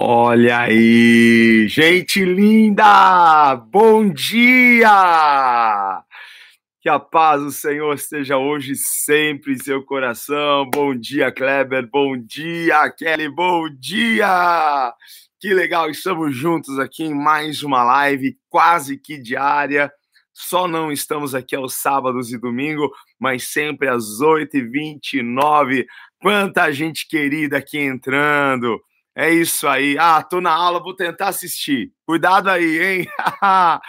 Olha aí, gente linda! Bom dia! Que a paz do Senhor esteja hoje sempre em seu coração. Bom dia, Kleber. Bom dia, Kelly. Bom dia! Que legal, estamos juntos aqui em mais uma live quase que diária. Só não estamos aqui aos sábados e domingo, mas sempre às 8h29. Quanta gente querida aqui entrando. É isso aí. Ah, tô na aula, vou tentar assistir. Cuidado aí, hein?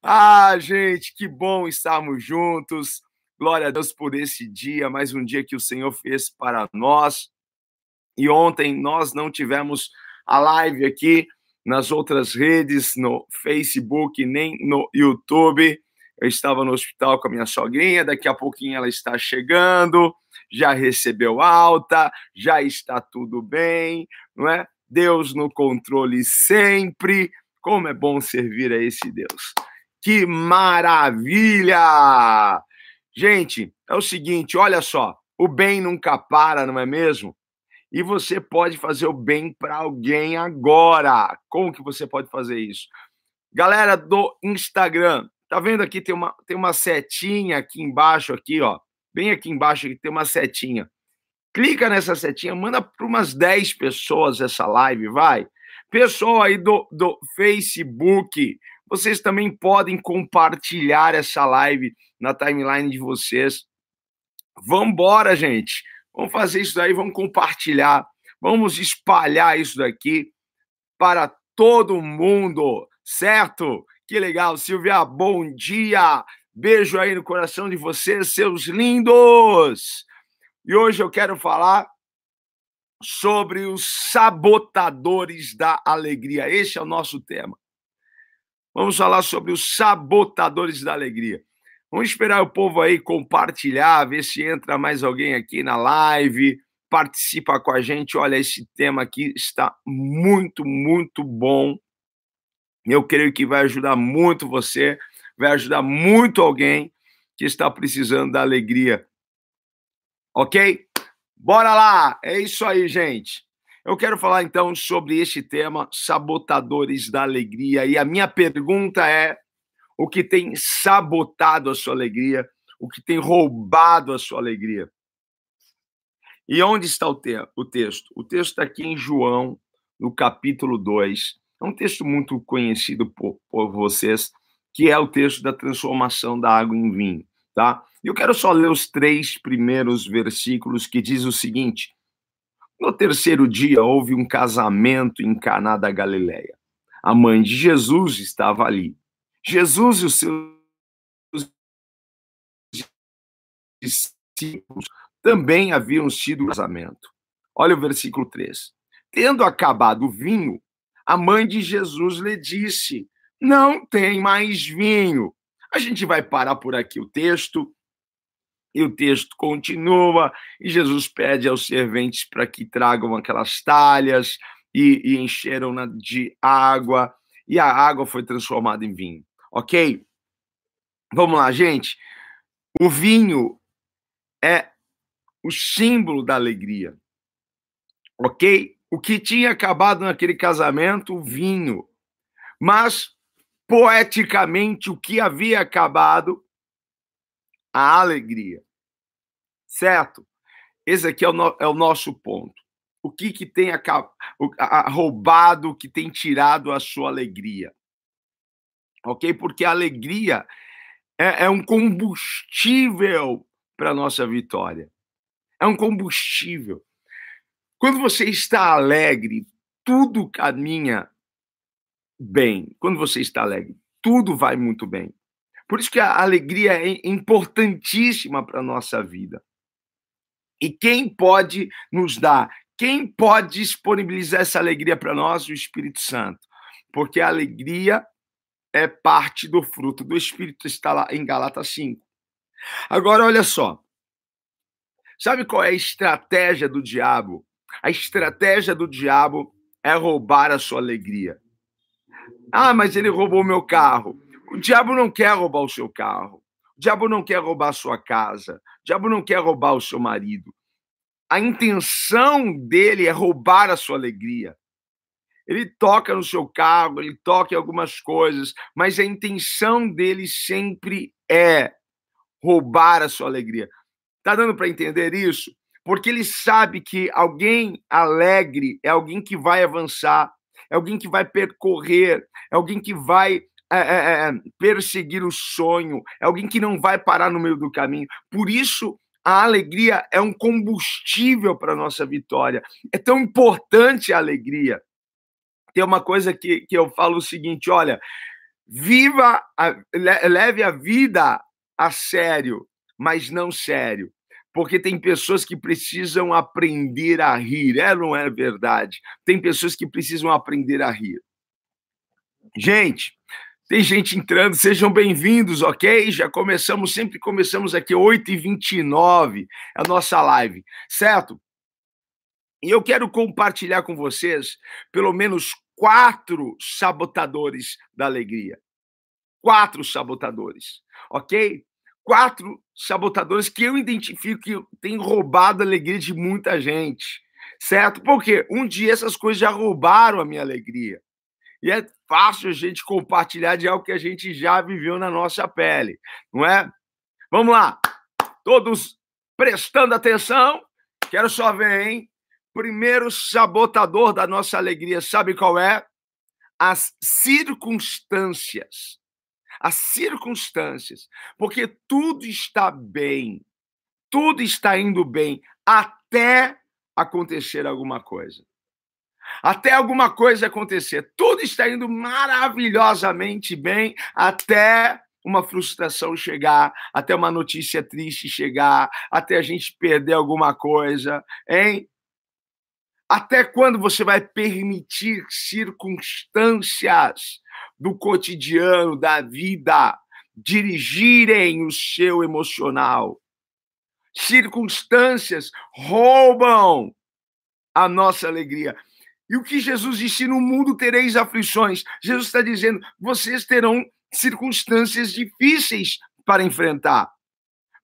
ah, gente, que bom estarmos juntos. Glória a Deus por esse dia, mais um dia que o Senhor fez para nós. E ontem nós não tivemos a live aqui nas outras redes, no Facebook, nem no YouTube. Eu estava no hospital com a minha sogrinha, daqui a pouquinho ela está chegando, já recebeu alta, já está tudo bem, não é? Deus no controle sempre. Como é bom servir a esse Deus. Que maravilha! Gente, é o seguinte, olha só, o bem nunca para, não é mesmo? E você pode fazer o bem para alguém agora. Como que você pode fazer isso? Galera do Instagram, tá vendo aqui tem uma tem uma setinha aqui embaixo aqui, ó. Bem aqui embaixo aqui tem uma setinha. Clica nessa setinha, manda para umas 10 pessoas essa live, vai. Pessoal aí do, do Facebook, vocês também podem compartilhar essa live na timeline de vocês. Vambora, gente. Vamos fazer isso daí, vamos compartilhar. Vamos espalhar isso daqui para todo mundo, certo? Que legal, Silvia. Bom dia. Beijo aí no coração de vocês, seus lindos. E hoje eu quero falar sobre os sabotadores da alegria. Esse é o nosso tema. Vamos falar sobre os sabotadores da alegria. Vamos esperar o povo aí compartilhar, ver se entra mais alguém aqui na live, participa com a gente. Olha, esse tema aqui está muito, muito bom. Eu creio que vai ajudar muito você, vai ajudar muito alguém que está precisando da alegria ok? Bora lá! É isso aí, gente. Eu quero falar então sobre este tema, sabotadores da alegria. E a minha pergunta é: o que tem sabotado a sua alegria? O que tem roubado a sua alegria? E onde está o, te o texto? O texto está aqui em João, no capítulo 2. É um texto muito conhecido por, por vocês, que é o texto da transformação da água em vinho, tá? Eu quero só ler os três primeiros versículos que diz o seguinte: No terceiro dia houve um casamento em Caná da Galileia. A mãe de Jesus estava ali. Jesus e os seus discípulos também haviam sido casamento. Olha o versículo 3. Tendo acabado o vinho, a mãe de Jesus lhe disse: Não tem mais vinho. A gente vai parar por aqui o texto e o texto continua, e Jesus pede aos serventes para que tragam aquelas talhas e, e encheram de água, e a água foi transformada em vinho. Ok? Vamos lá, gente. O vinho é o símbolo da alegria. Ok? O que tinha acabado naquele casamento, o vinho. Mas, poeticamente, o que havia acabado, a alegria certo? Esse aqui é o, no, é o nosso ponto. O que, que tem a, a, roubado, que tem tirado a sua alegria? Ok? Porque a alegria é, é um combustível para a nossa vitória. É um combustível. Quando você está alegre, tudo caminha bem. Quando você está alegre, tudo vai muito bem. Por isso que a alegria é importantíssima para a nossa vida. E quem pode nos dar? Quem pode disponibilizar essa alegria para nós? O Espírito Santo. Porque a alegria é parte do fruto do Espírito, está lá em Galatas 5. Agora, olha só. Sabe qual é a estratégia do diabo? A estratégia do diabo é roubar a sua alegria. Ah, mas ele roubou meu carro. O diabo não quer roubar o seu carro. Diabo não quer roubar a sua casa. Diabo não quer roubar o seu marido. A intenção dele é roubar a sua alegria. Ele toca no seu carro, ele toca em algumas coisas, mas a intenção dele sempre é roubar a sua alegria. Tá dando para entender isso? Porque ele sabe que alguém alegre é alguém que vai avançar, é alguém que vai percorrer, é alguém que vai é, é, é, perseguir o sonho, é alguém que não vai parar no meio do caminho. Por isso, a alegria é um combustível para a nossa vitória. É tão importante a alegria. Tem uma coisa que, que eu falo o seguinte: olha, viva, a, leve a vida a sério, mas não sério porque tem pessoas que precisam aprender a rir. É, não é verdade? Tem pessoas que precisam aprender a rir. Gente, tem gente entrando, sejam bem-vindos, ok? Já começamos, sempre começamos aqui 8h29, a nossa live, certo? E eu quero compartilhar com vocês pelo menos quatro sabotadores da alegria. Quatro sabotadores, ok? quatro sabotadores que eu identifico que têm roubado a alegria de muita gente, certo? Porque um dia essas coisas já roubaram a minha alegria. E é fácil a gente compartilhar de algo que a gente já viveu na nossa pele, não é? Vamos lá, todos prestando atenção. Quero só ver, hein? Primeiro sabotador da nossa alegria, sabe qual é? As circunstâncias as circunstâncias, porque tudo está bem, tudo está indo bem até acontecer alguma coisa. Até alguma coisa acontecer. Tudo está indo maravilhosamente bem até uma frustração chegar, até uma notícia triste chegar, até a gente perder alguma coisa, hein? Até quando você vai permitir circunstâncias do cotidiano, da vida, dirigirem o seu emocional. Circunstâncias roubam a nossa alegria. E o que Jesus disse: no mundo tereis aflições. Jesus está dizendo: vocês terão circunstâncias difíceis para enfrentar.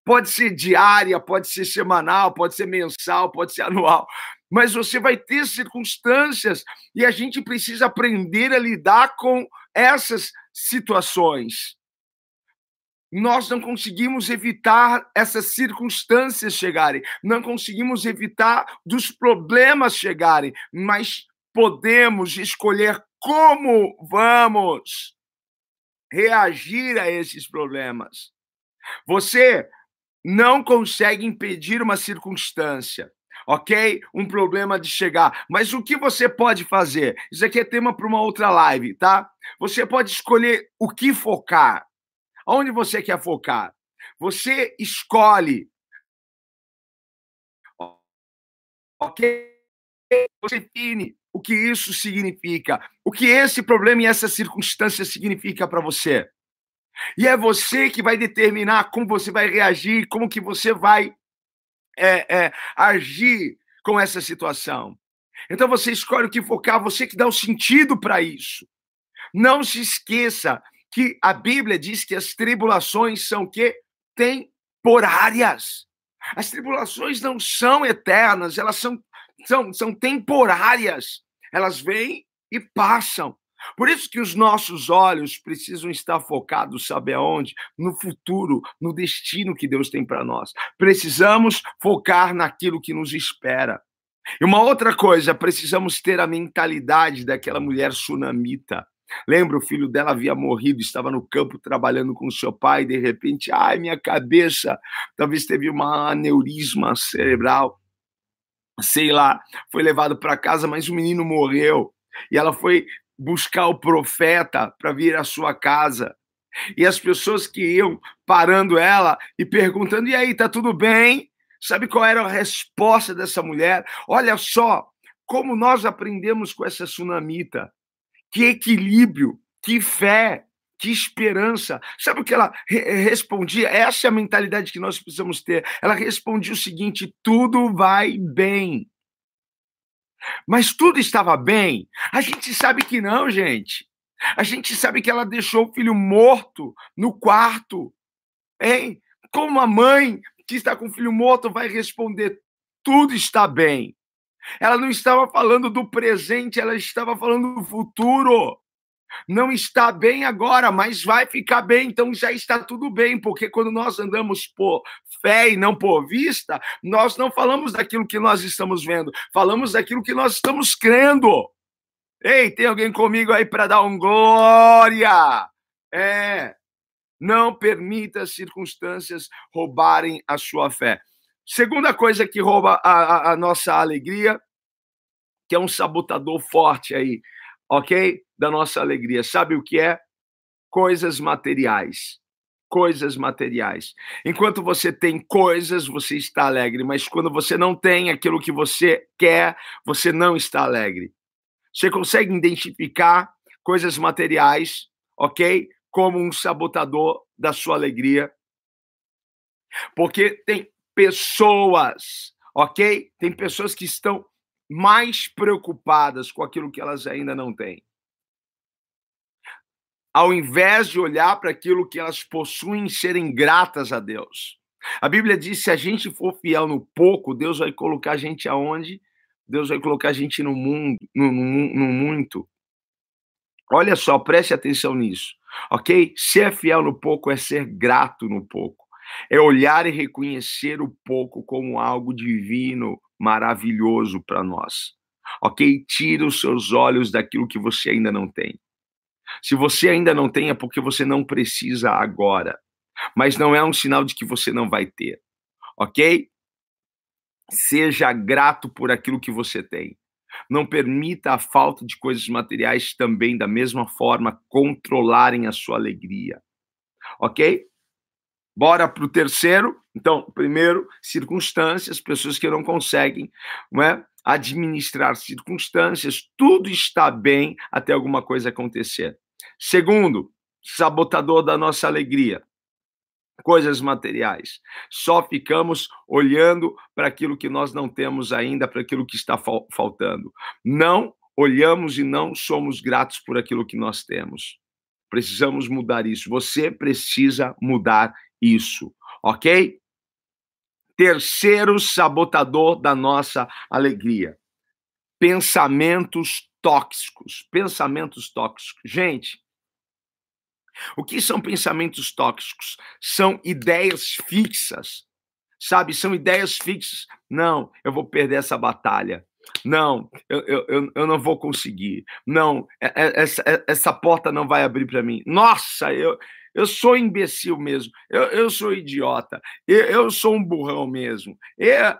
Pode ser diária, pode ser semanal, pode ser mensal, pode ser anual, mas você vai ter circunstâncias e a gente precisa aprender a lidar com essas situações. Nós não conseguimos evitar essas circunstâncias chegarem, não conseguimos evitar dos problemas chegarem, mas podemos escolher como vamos reagir a esses problemas. Você não consegue impedir uma circunstância, ok? Um problema de chegar. Mas o que você pode fazer? Isso aqui é tema para uma outra live, tá? Você pode escolher o que focar. Onde você quer focar? Você escolhe. Ok? Você define o que isso significa, o que esse problema e essa circunstância significa para você. E é você que vai determinar como você vai reagir, como que você vai é, é, agir com essa situação. Então você escolhe o que focar, você que dá o sentido para isso. Não se esqueça que a Bíblia diz que as tribulações são que temporárias. As tribulações não são eternas, elas são, são, são temporárias. Elas vêm e passam. Por isso que os nossos olhos precisam estar focados, sabe aonde? No futuro, no destino que Deus tem para nós. Precisamos focar naquilo que nos espera. E uma outra coisa, precisamos ter a mentalidade daquela mulher sunamita. Lembra, o filho dela havia morrido, estava no campo trabalhando com seu pai, e de repente, ai, minha cabeça, talvez teve uma aneurisma cerebral, sei lá, foi levado para casa, mas o menino morreu. E ela foi buscar o profeta para vir à sua casa. E as pessoas que iam parando ela e perguntando: e aí, tá tudo bem? Sabe qual era a resposta dessa mulher? Olha só como nós aprendemos com essa sunamita. Que equilíbrio, que fé, que esperança. Sabe o que ela re respondia? Essa é a mentalidade que nós precisamos ter. Ela respondia o seguinte: tudo vai bem. Mas tudo estava bem? A gente sabe que não, gente. A gente sabe que ela deixou o filho morto no quarto. Hein? Como a mãe que está com o filho morto vai responder: tudo está bem? Ela não estava falando do presente, ela estava falando do futuro. Não está bem agora, mas vai ficar bem, então já está tudo bem, porque quando nós andamos por fé e não por vista, nós não falamos daquilo que nós estamos vendo, falamos daquilo que nós estamos crendo. Ei, tem alguém comigo aí para dar um glória? É. Não permita as circunstâncias roubarem a sua fé. Segunda coisa que rouba a, a, a nossa alegria, que é um sabotador forte aí, ok? Da nossa alegria. Sabe o que é? Coisas materiais. Coisas materiais. Enquanto você tem coisas, você está alegre, mas quando você não tem aquilo que você quer, você não está alegre. Você consegue identificar coisas materiais, ok? Como um sabotador da sua alegria. Porque tem pessoas, ok? Tem pessoas que estão mais preocupadas com aquilo que elas ainda não têm. Ao invés de olhar para aquilo que elas possuem e serem gratas a Deus. A Bíblia diz: se a gente for fiel no pouco, Deus vai colocar a gente aonde? Deus vai colocar a gente no mundo, no, no, no muito. Olha só, preste atenção nisso, ok? Ser fiel no pouco é ser grato no pouco. É olhar e reconhecer o pouco como algo divino, maravilhoso para nós. Ok? Tira os seus olhos daquilo que você ainda não tem. Se você ainda não tem, é porque você não precisa agora. Mas não é um sinal de que você não vai ter. Ok? Seja grato por aquilo que você tem. Não permita a falta de coisas materiais também, da mesma forma, controlarem a sua alegria. Ok? Bora para o terceiro. Então, primeiro, circunstâncias, pessoas que não conseguem não é, administrar circunstâncias, tudo está bem até alguma coisa acontecer. Segundo, sabotador da nossa alegria, coisas materiais. Só ficamos olhando para aquilo que nós não temos ainda, para aquilo que está faltando. Não olhamos e não somos gratos por aquilo que nós temos. Precisamos mudar isso. Você precisa mudar isso, ok? Terceiro sabotador da nossa alegria: pensamentos tóxicos. Pensamentos tóxicos. Gente, o que são pensamentos tóxicos? São ideias fixas, sabe? São ideias fixas. Não, eu vou perder essa batalha. Não, eu, eu, eu não vou conseguir. Não, é, é, essa, é, essa porta não vai abrir para mim. Nossa, eu, eu sou imbecil mesmo, eu, eu sou idiota, eu, eu sou um burrão mesmo. É,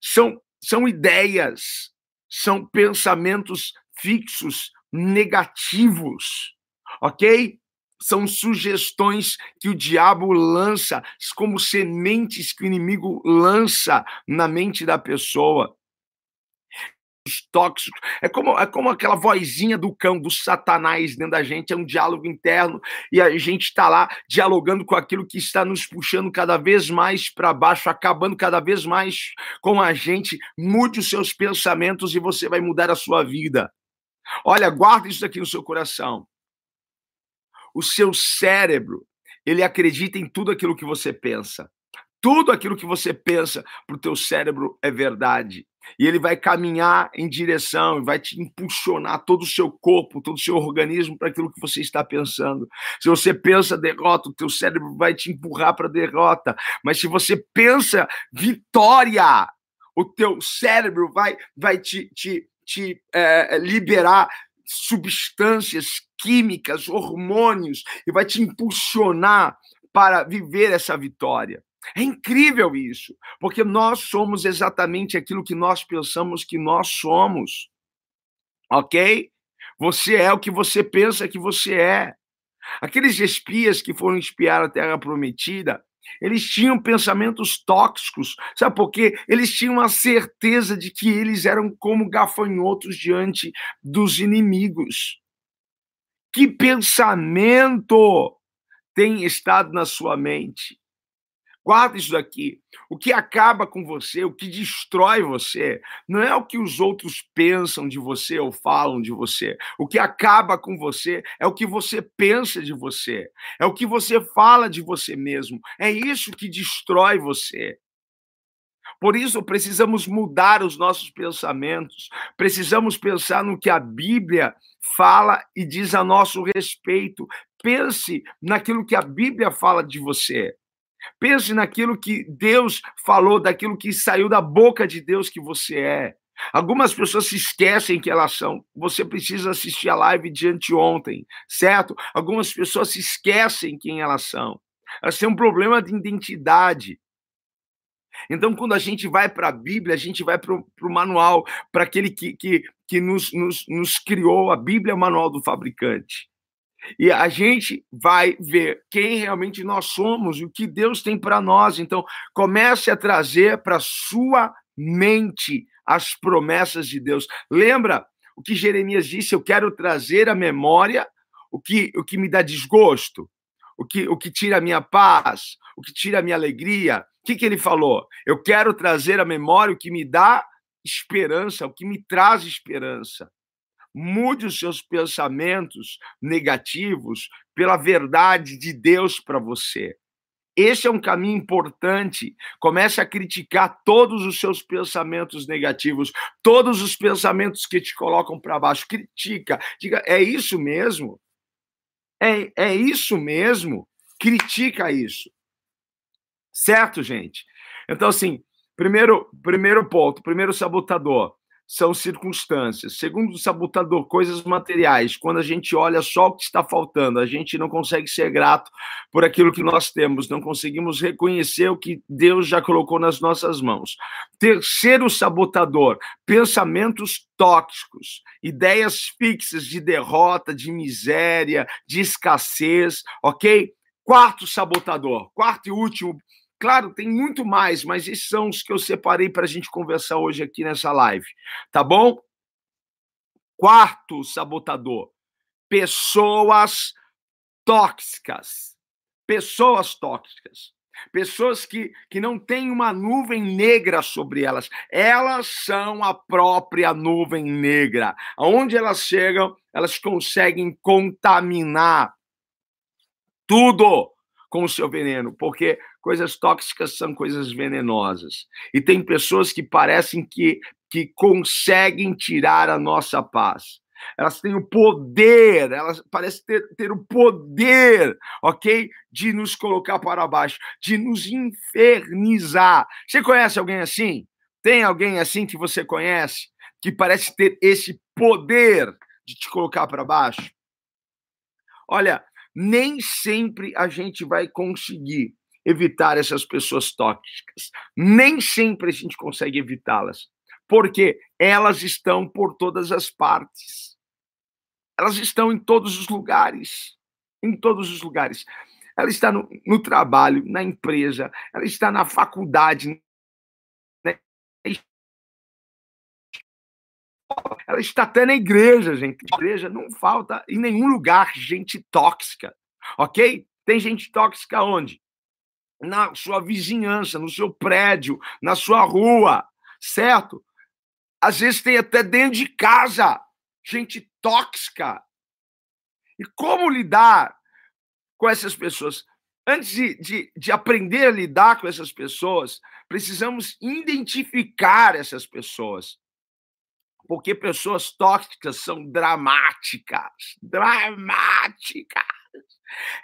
são, são ideias, são pensamentos fixos, negativos, ok? São sugestões que o diabo lança, como sementes que o inimigo lança na mente da pessoa tóxicos. É como, é como aquela vozinha do cão, do satanás dentro da gente, é um diálogo interno e a gente está lá dialogando com aquilo que está nos puxando cada vez mais para baixo, acabando cada vez mais com a gente. Mude os seus pensamentos e você vai mudar a sua vida. Olha, guarda isso aqui no seu coração. O seu cérebro, ele acredita em tudo aquilo que você pensa. Tudo aquilo que você pensa para o teu cérebro é verdade. E ele vai caminhar em direção, vai te impulsionar todo o seu corpo, todo o seu organismo para aquilo que você está pensando. Se você pensa derrota, o teu cérebro vai te empurrar para derrota. Mas se você pensa vitória, o teu cérebro vai, vai te, te, te é, liberar substâncias químicas, hormônios, e vai te impulsionar para viver essa vitória. É incrível isso, porque nós somos exatamente aquilo que nós pensamos que nós somos. Ok? Você é o que você pensa que você é. Aqueles espias que foram espiar a Terra Prometida, eles tinham pensamentos tóxicos, sabe por quê? Eles tinham a certeza de que eles eram como gafanhotos diante dos inimigos. Que pensamento tem estado na sua mente? Guarda isso daqui. O que acaba com você, o que destrói você, não é o que os outros pensam de você ou falam de você. O que acaba com você é o que você pensa de você, é o que você fala de você mesmo. É isso que destrói você. Por isso, precisamos mudar os nossos pensamentos, precisamos pensar no que a Bíblia fala e diz a nosso respeito. Pense naquilo que a Bíblia fala de você. Pense naquilo que Deus falou, daquilo que saiu da boca de Deus que você é. Algumas pessoas se esquecem que elas são. Você precisa assistir a live de anteontem, certo? Algumas pessoas se esquecem quem elas são. Elas têm um problema de identidade. Então, quando a gente vai para a Bíblia, a gente vai para o manual, para aquele que, que, que nos, nos, nos criou. A Bíblia é o manual do fabricante. E a gente vai ver quem realmente nós somos o que Deus tem para nós. Então, comece a trazer para sua mente as promessas de Deus. Lembra o que Jeremias disse? Eu quero trazer à memória o que, o que me dá desgosto, o que, o que tira a minha paz, o que tira a minha alegria. O que, que ele falou? Eu quero trazer à memória o que me dá esperança, o que me traz esperança. Mude os seus pensamentos negativos pela verdade de Deus para você. Esse é um caminho importante. Comece a criticar todos os seus pensamentos negativos, todos os pensamentos que te colocam para baixo. Critica. Diga, é isso mesmo? É, é isso mesmo? Critica isso. Certo, gente? Então, assim, primeiro, primeiro ponto, primeiro sabotador são circunstâncias. Segundo o sabotador, coisas materiais. Quando a gente olha só o que está faltando, a gente não consegue ser grato por aquilo que nós temos, não conseguimos reconhecer o que Deus já colocou nas nossas mãos. Terceiro sabotador, pensamentos tóxicos, ideias fixas de derrota, de miséria, de escassez, ok? Quarto sabotador, quarto e último Claro, tem muito mais, mas esses são os que eu separei para a gente conversar hoje aqui nessa live. Tá bom? Quarto sabotador: pessoas tóxicas. Pessoas tóxicas. Pessoas que, que não têm uma nuvem negra sobre elas. Elas são a própria nuvem negra. Aonde elas chegam, elas conseguem contaminar tudo com o seu veneno, porque coisas tóxicas são coisas venenosas. E tem pessoas que parecem que, que conseguem tirar a nossa paz. Elas têm o poder, elas parecem ter, ter o poder, ok? De nos colocar para baixo, de nos infernizar. Você conhece alguém assim? Tem alguém assim que você conhece que parece ter esse poder de te colocar para baixo? Olha, nem sempre a gente vai conseguir evitar essas pessoas tóxicas. Nem sempre a gente consegue evitá-las, porque elas estão por todas as partes. Elas estão em todos os lugares. Em todos os lugares. Ela está no, no trabalho, na empresa, ela está na faculdade, ela está até na igreja, gente. Igreja não falta em nenhum lugar gente tóxica, ok? Tem gente tóxica onde? Na sua vizinhança, no seu prédio, na sua rua, certo? Às vezes tem até dentro de casa gente tóxica. E como lidar com essas pessoas? Antes de, de, de aprender a lidar com essas pessoas, precisamos identificar essas pessoas porque pessoas tóxicas são dramáticas, dramáticas.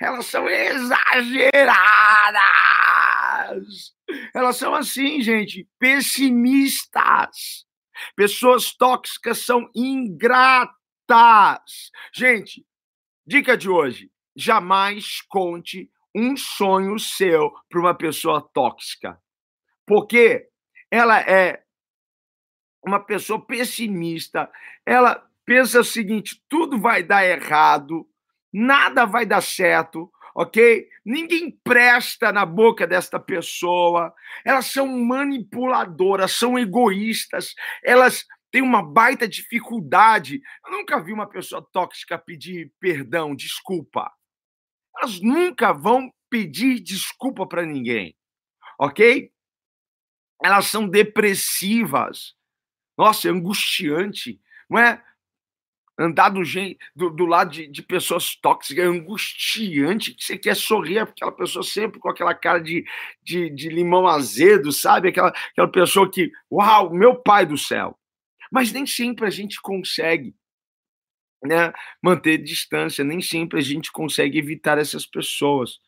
Elas são exageradas. Elas são assim, gente, pessimistas. Pessoas tóxicas são ingratas. Gente, dica de hoje: jamais conte um sonho seu para uma pessoa tóxica. Porque ela é uma pessoa pessimista, ela pensa o seguinte: tudo vai dar errado, nada vai dar certo, ok? Ninguém presta na boca desta pessoa. Elas são manipuladoras, são egoístas, elas têm uma baita dificuldade. Eu nunca vi uma pessoa tóxica pedir perdão, desculpa. Elas nunca vão pedir desculpa para ninguém, ok? Elas são depressivas. Nossa, é angustiante, não é? andar do, do, do lado de, de, pessoas tóxicas é angustiante, que você quer sorrir, aquela pessoa sempre com aquela cara de, de, de, limão azedo, sabe? Aquela, aquela pessoa que, uau, meu pai do céu. Mas nem sempre a gente consegue né, manter distância, nem sempre a gente consegue evitar essas pessoas,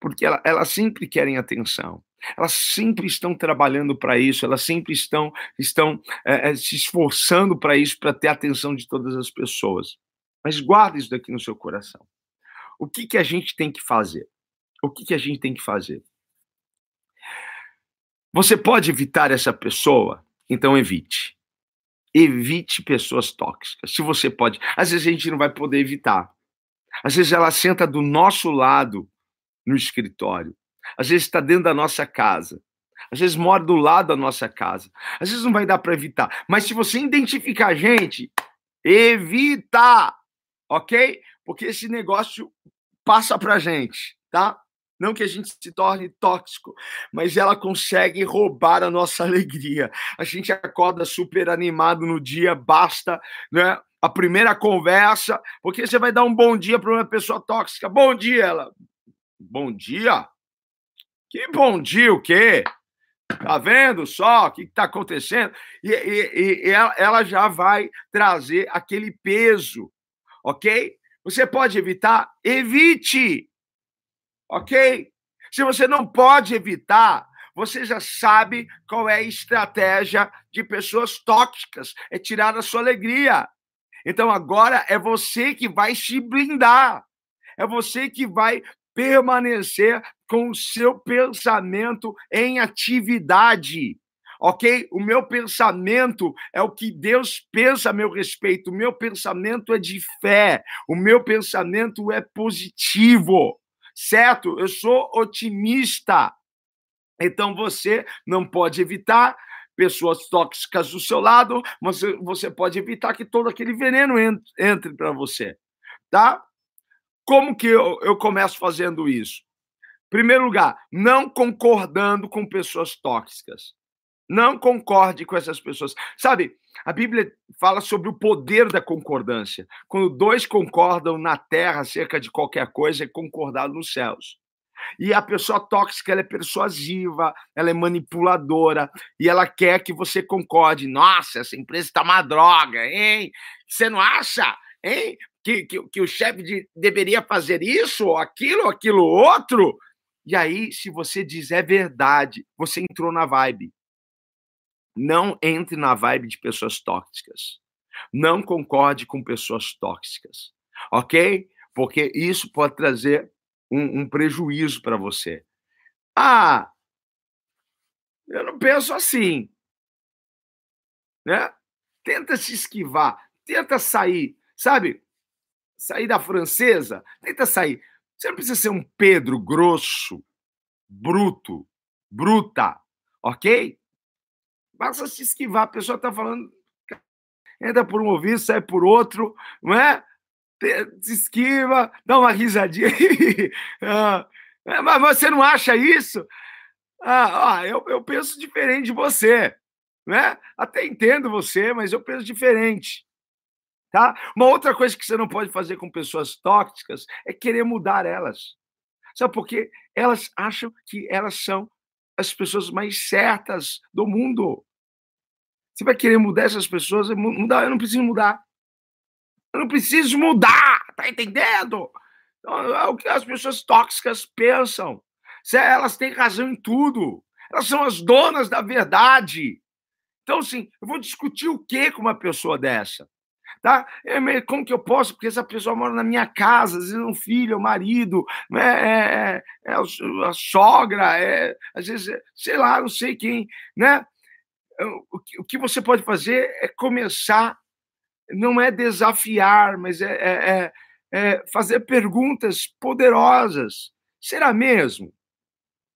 porque ela, elas sempre querem atenção. Elas sempre estão trabalhando para isso, elas sempre estão, estão é, se esforçando para isso, para ter a atenção de todas as pessoas. Mas guarda isso daqui no seu coração. O que, que a gente tem que fazer? O que, que a gente tem que fazer? Você pode evitar essa pessoa? Então evite. Evite pessoas tóxicas. Se você pode. Às vezes a gente não vai poder evitar. Às vezes ela senta do nosso lado no escritório. Às vezes está dentro da nossa casa. Às vezes mora do lado da nossa casa. Às vezes não vai dar para evitar. Mas se você identificar a gente, evita, ok? Porque esse negócio passa para gente, tá? Não que a gente se torne tóxico, mas ela consegue roubar a nossa alegria. A gente acorda super animado no dia, basta, né? A primeira conversa, porque você vai dar um bom dia para uma pessoa tóxica. Bom dia, ela. Bom dia? Que bom dia o quê? Tá vendo só o que está acontecendo? E, e, e ela, ela já vai trazer aquele peso, ok? Você pode evitar? Evite! Ok? Se você não pode evitar, você já sabe qual é a estratégia de pessoas tóxicas: é tirar a sua alegria. Então agora é você que vai se blindar. É você que vai permanecer com o seu pensamento em atividade. Ok? O meu pensamento é o que Deus pensa a meu respeito. O meu pensamento é de fé. O meu pensamento é positivo. Certo? Eu sou otimista. Então você não pode evitar pessoas tóxicas do seu lado, mas você pode evitar que todo aquele veneno entre para você. Tá? Como que eu, eu começo fazendo isso? Primeiro lugar, não concordando com pessoas tóxicas. Não concorde com essas pessoas. Sabe, a Bíblia fala sobre o poder da concordância. Quando dois concordam na terra acerca de qualquer coisa, é concordado nos céus. E a pessoa tóxica ela é persuasiva, ela é manipuladora e ela quer que você concorde. Nossa, essa empresa está uma droga, hein? Você não acha? Hein? Que, que, que o chefe de, deveria fazer isso, ou aquilo, ou aquilo outro. E aí, se você diz é verdade, você entrou na vibe. Não entre na vibe de pessoas tóxicas. Não concorde com pessoas tóxicas. Ok? Porque isso pode trazer um, um prejuízo para você. Ah, eu não penso assim. Né? Tenta se esquivar, tenta sair. Sabe, sair da francesa, tenta sair. Você não precisa ser um Pedro grosso, bruto, bruta, ok? Basta se esquivar. A pessoa está falando, entra por um ouvido, sai por outro, não é? Se esquiva, dá uma risadinha. ah, mas você não acha isso? Ah, ah eu, eu penso diferente de você. Né? Até entendo você, mas eu penso diferente. Tá? Uma outra coisa que você não pode fazer com pessoas tóxicas é querer mudar elas. Sabe por quê? Elas acham que elas são as pessoas mais certas do mundo. Você vai querer mudar essas pessoas? Mudar, eu não preciso mudar. Eu não preciso mudar, tá entendendo? Então, é o que as pessoas tóxicas pensam. Elas têm razão em tudo. Elas são as donas da verdade. Então, assim, eu vou discutir o que com uma pessoa dessa? Tá? É, como que eu posso? Porque essa pessoa mora na minha casa, às vezes é um filho, é um marido, né? é, é, é a sogra, é, às vezes, é, sei lá, não sei quem, né? O que, você pode fazer é começar, não é desafiar, mas é, é, é fazer perguntas poderosas. Será mesmo?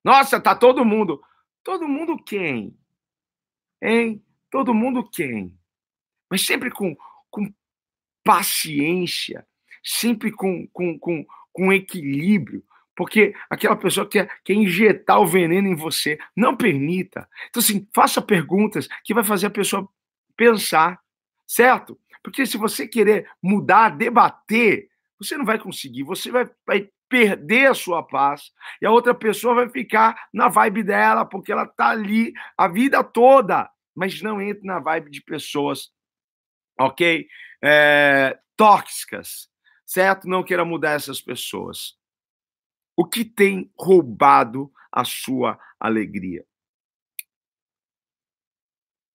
Nossa, tá todo mundo. Todo mundo quem? Hein? Todo mundo quem? Mas sempre com com paciência, sempre com, com, com, com equilíbrio, porque aquela pessoa quer, quer injetar o veneno em você. Não permita. Então, assim, faça perguntas que vai fazer a pessoa pensar, certo? Porque se você querer mudar, debater, você não vai conseguir, você vai, vai perder a sua paz e a outra pessoa vai ficar na vibe dela, porque ela tá ali a vida toda, mas não entra na vibe de pessoas, ok? É, tóxicas, certo? Não queira mudar essas pessoas. O que tem roubado a sua alegria?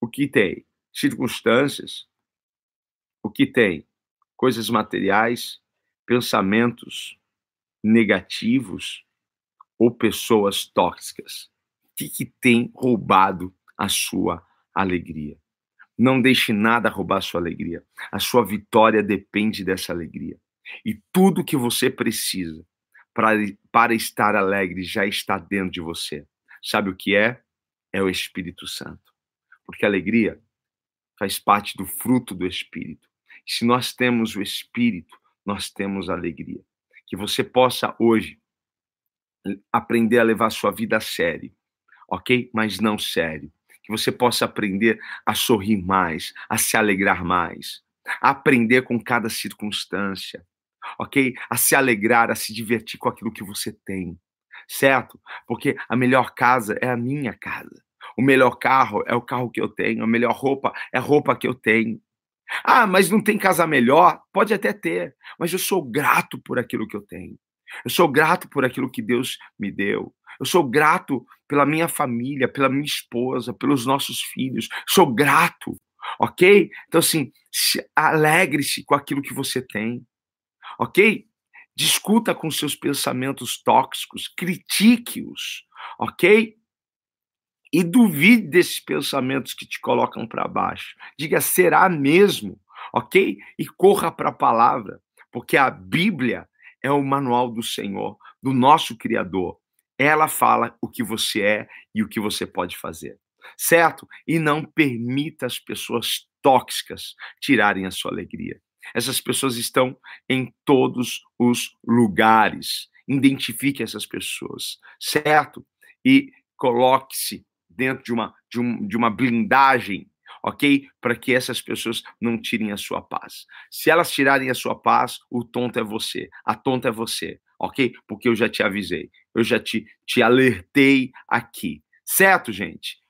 O que tem? Circunstâncias. O que tem? Coisas materiais, pensamentos negativos ou pessoas tóxicas? O que, que tem roubado a sua alegria? Não deixe nada roubar sua alegria. A sua vitória depende dessa alegria. E tudo que você precisa para, para estar alegre já está dentro de você. Sabe o que é? É o Espírito Santo. Porque alegria faz parte do fruto do Espírito. Se nós temos o Espírito, nós temos alegria. Que você possa hoje aprender a levar sua vida a sério, ok? Mas não sério. Que você possa aprender a sorrir mais, a se alegrar mais, a aprender com cada circunstância, ok? A se alegrar, a se divertir com aquilo que você tem, certo? Porque a melhor casa é a minha casa. O melhor carro é o carro que eu tenho, a melhor roupa é a roupa que eu tenho. Ah, mas não tem casa melhor? Pode até ter, mas eu sou grato por aquilo que eu tenho. Eu sou grato por aquilo que Deus me deu. Eu sou grato pela minha família, pela minha esposa, pelos nossos filhos. Sou grato, ok? Então, assim, alegre-se com aquilo que você tem, ok? Discuta com seus pensamentos tóxicos, critique-os, ok? E duvide desses pensamentos que te colocam para baixo. Diga, será mesmo? Ok? E corra para a palavra, porque a Bíblia é o manual do Senhor, do nosso Criador. Ela fala o que você é e o que você pode fazer, certo? E não permita as pessoas tóxicas tirarem a sua alegria. Essas pessoas estão em todos os lugares. Identifique essas pessoas, certo? E coloque-se dentro de uma, de, um, de uma blindagem, ok? Para que essas pessoas não tirem a sua paz. Se elas tirarem a sua paz, o tonto é você, a tonta é você, ok? Porque eu já te avisei, eu já te, te alertei aqui, certo, gente?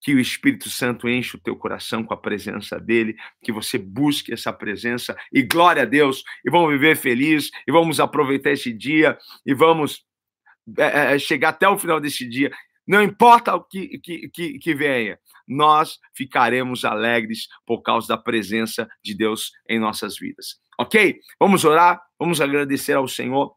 que o Espírito Santo enche o teu coração com a presença dele, que você busque essa presença e glória a Deus, e vamos viver feliz, e vamos aproveitar esse dia, e vamos é, é chegar até o final desse dia não importa o que, que, que, que venha, nós ficaremos alegres por causa da presença de Deus em nossas vidas. Ok? Vamos orar, vamos agradecer ao Senhor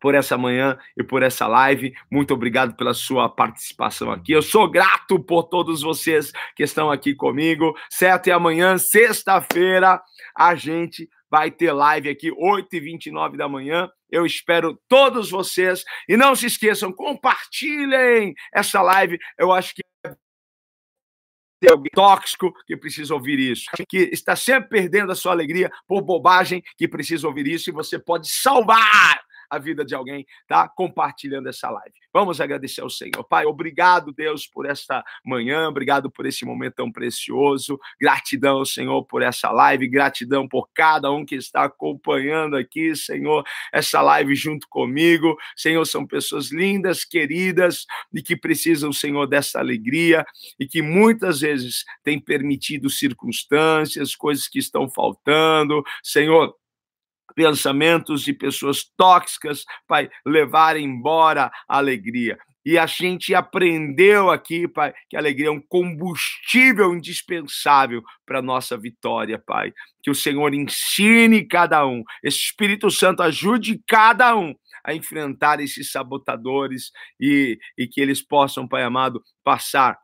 por essa manhã e por essa live. Muito obrigado pela sua participação aqui. Eu sou grato por todos vocês que estão aqui comigo, certo? E amanhã, sexta-feira, a gente vai ter live aqui, 8h29 da manhã. Eu espero todos vocês. E não se esqueçam, compartilhem essa live. Eu acho que tem alguém tóxico que precisa ouvir isso, que está sempre perdendo a sua alegria por bobagem, que precisa ouvir isso, e você pode salvar a vida de alguém, tá? Compartilhando essa live. Vamos agradecer ao Senhor. Pai, obrigado, Deus, por esta manhã, obrigado por esse momento tão precioso. Gratidão, Senhor, por essa live, gratidão por cada um que está acompanhando aqui, Senhor, essa live junto comigo. Senhor, são pessoas lindas, queridas e que precisam, Senhor, dessa alegria e que muitas vezes têm permitido circunstâncias, coisas que estão faltando. Senhor, pensamentos de pessoas tóxicas, Pai, levar embora a alegria. E a gente aprendeu aqui, Pai, que a alegria é um combustível indispensável para a nossa vitória, Pai. Que o Senhor ensine cada um, esse Espírito Santo ajude cada um a enfrentar esses sabotadores e, e que eles possam, Pai amado, passar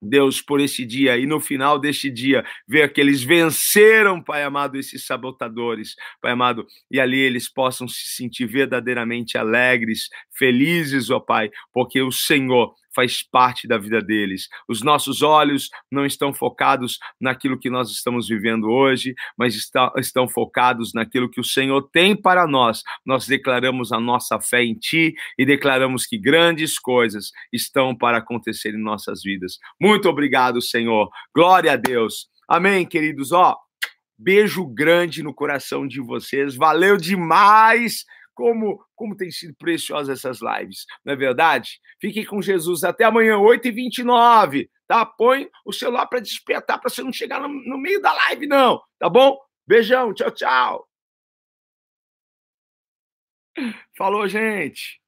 Deus, por esse dia, e no final deste dia, ver que eles venceram, Pai amado, esses sabotadores, Pai amado, e ali eles possam se sentir verdadeiramente alegres, felizes, ó Pai, porque o Senhor faz parte da vida deles. Os nossos olhos não estão focados naquilo que nós estamos vivendo hoje, mas está, estão focados naquilo que o Senhor tem para nós. Nós declaramos a nossa fé em Ti e declaramos que grandes coisas estão para acontecer em nossas vidas. Muito obrigado, Senhor. Glória a Deus. Amém, queridos. Ó, Beijo grande no coração de vocês. Valeu demais! Como, como tem sido preciosa essas lives, não é verdade? Fiquem com Jesus até amanhã, 8h29, tá? Põe o celular para despertar, para você não chegar no, no meio da live, não, tá bom? Beijão, tchau, tchau. Falou, gente.